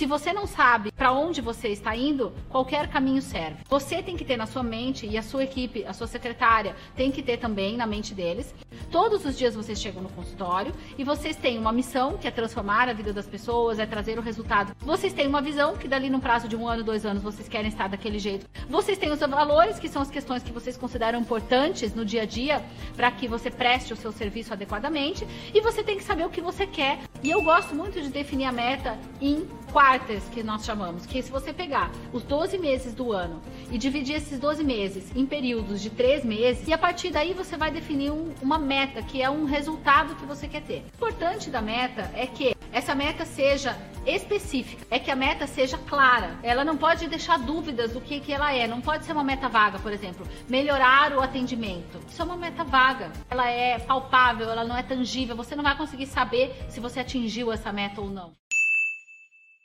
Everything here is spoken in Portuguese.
Se você não sabe para onde você está indo, qualquer caminho serve. Você tem que ter na sua mente e a sua equipe, a sua secretária, tem que ter também na mente deles. Todos os dias vocês chegam no consultório e vocês têm uma missão que é transformar a vida das pessoas, é trazer o resultado. Vocês têm uma visão que dali no prazo de um ano, dois anos, vocês querem estar daquele jeito. Vocês têm os valores, que são as questões que vocês consideram importantes no dia a dia para que você preste o seu serviço adequadamente. E você tem que saber o que você quer. E eu gosto muito de definir a meta em quartas, que nós chamamos, que se você pegar os 12 meses do ano e dividir esses 12 meses em períodos de 3 meses, e a partir daí você vai definir um, uma meta, que é um resultado que você quer ter. O importante da meta é que essa meta seja específica, é que a meta seja clara. Ela não pode deixar dúvidas do que, que ela é. Não pode ser uma meta vaga, por exemplo, melhorar o atendimento. Isso é uma meta vaga. Ela é palpável, ela não é tangível. Você não vai conseguir saber se você atingiu essa meta ou não.